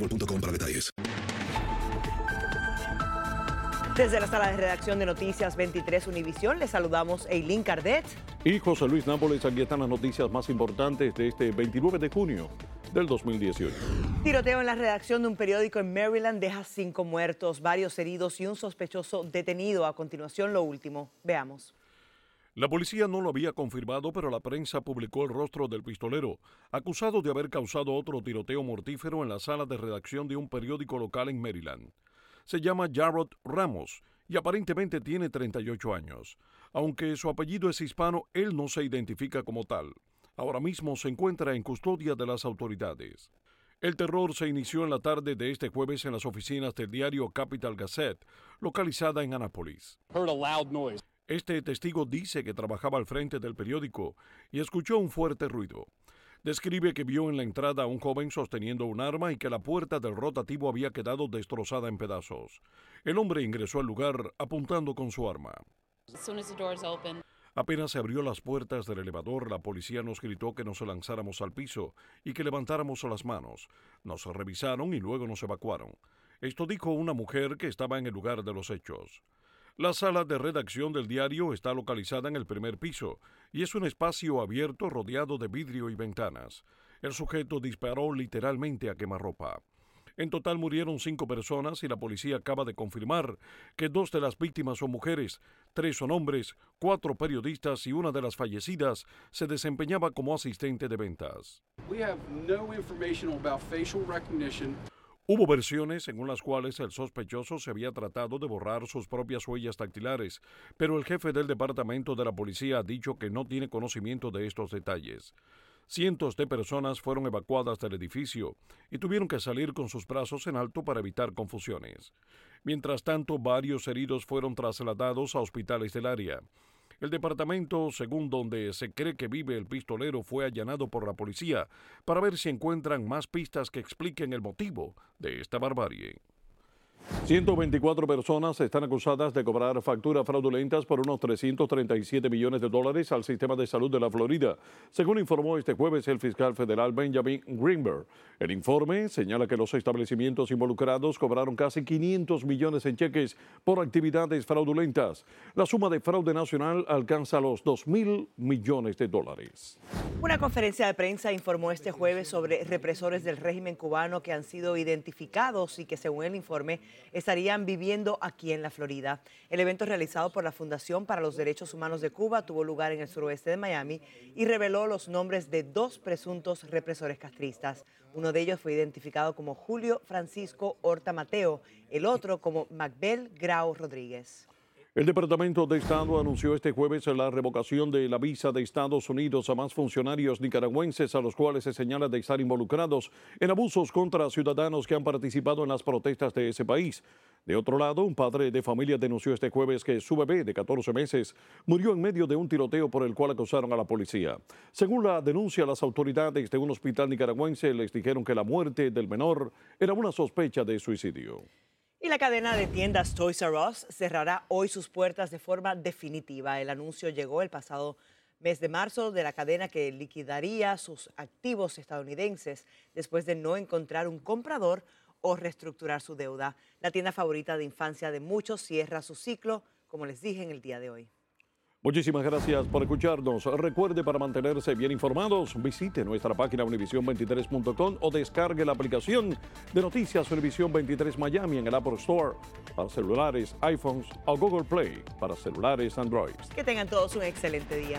boostmobile.com para detalles. Desde la sala de redacción de Noticias 23 Univisión, les saludamos Eileen Cardet. Y José Luis Nápoles, aquí están las noticias más importantes de este 29 de junio del 2018. Tiroteo en la redacción de un periódico en Maryland deja cinco muertos, varios heridos y un sospechoso detenido. A continuación, lo último. Veamos. La policía no lo había confirmado, pero la prensa publicó el rostro del pistolero, acusado de haber causado otro tiroteo mortífero en la sala de redacción de un periódico local en Maryland. Se llama Jarrod Ramos y aparentemente tiene 38 años. Aunque su apellido es hispano, él no se identifica como tal. Ahora mismo se encuentra en custodia de las autoridades. El terror se inició en la tarde de este jueves en las oficinas del diario Capital Gazette, localizada en Annapolis. Este testigo dice que trabajaba al frente del periódico y escuchó un fuerte ruido. Describe que vio en la entrada a un joven sosteniendo un arma y que la puerta del rotativo había quedado destrozada en pedazos. El hombre ingresó al lugar apuntando con su arma. Apenas se abrió las puertas del elevador, la policía nos gritó que nos lanzáramos al piso y que levantáramos las manos. Nos revisaron y luego nos evacuaron. Esto dijo una mujer que estaba en el lugar de los hechos. La sala de redacción del diario está localizada en el primer piso y es un espacio abierto rodeado de vidrio y ventanas. El sujeto disparó literalmente a quemarropa. En total murieron cinco personas y la policía acaba de confirmar que dos de las víctimas son mujeres, tres son hombres, cuatro periodistas y una de las fallecidas se desempeñaba como asistente de ventas. Hubo versiones según las cuales el sospechoso se había tratado de borrar sus propias huellas dactilares, pero el jefe del departamento de la policía ha dicho que no tiene conocimiento de estos detalles. Cientos de personas fueron evacuadas del edificio y tuvieron que salir con sus brazos en alto para evitar confusiones. Mientras tanto, varios heridos fueron trasladados a hospitales del área. El departamento, según donde se cree que vive el pistolero, fue allanado por la policía para ver si encuentran más pistas que expliquen el motivo de esta barbarie. 124 personas están acusadas de cobrar facturas fraudulentas por unos 337 millones de dólares al sistema de salud de la Florida, según informó este jueves el fiscal federal Benjamin Greenberg. El informe señala que los establecimientos involucrados cobraron casi 500 millones en cheques por actividades fraudulentas. La suma de fraude nacional alcanza los 2 mil millones de dólares. Una conferencia de prensa informó este jueves sobre represores del régimen cubano que han sido identificados y que, según el informe, estarían viviendo aquí en la Florida. El evento realizado por la Fundación para los Derechos Humanos de Cuba tuvo lugar en el suroeste de Miami y reveló los nombres de dos presuntos represores castristas. Uno de ellos fue identificado como Julio Francisco Horta Mateo, el otro como Macbel Grau Rodríguez. El Departamento de Estado anunció este jueves la revocación de la visa de Estados Unidos a más funcionarios nicaragüenses a los cuales se señala de estar involucrados en abusos contra ciudadanos que han participado en las protestas de ese país. De otro lado, un padre de familia denunció este jueves que su bebé de 14 meses murió en medio de un tiroteo por el cual acusaron a la policía. Según la denuncia, las autoridades de un hospital nicaragüense les dijeron que la muerte del menor era una sospecha de suicidio. Y la cadena de tiendas Toys R Us cerrará hoy sus puertas de forma definitiva. El anuncio llegó el pasado mes de marzo de la cadena que liquidaría sus activos estadounidenses después de no encontrar un comprador o reestructurar su deuda. La tienda favorita de infancia de muchos cierra su ciclo, como les dije en el día de hoy. Muchísimas gracias por escucharnos. Recuerde para mantenerse bien informados, visite nuestra página univision23.com o descargue la aplicación de Noticias Univision 23 Miami en el Apple Store para celulares, iPhones o Google Play para celulares Android. Que tengan todos un excelente día.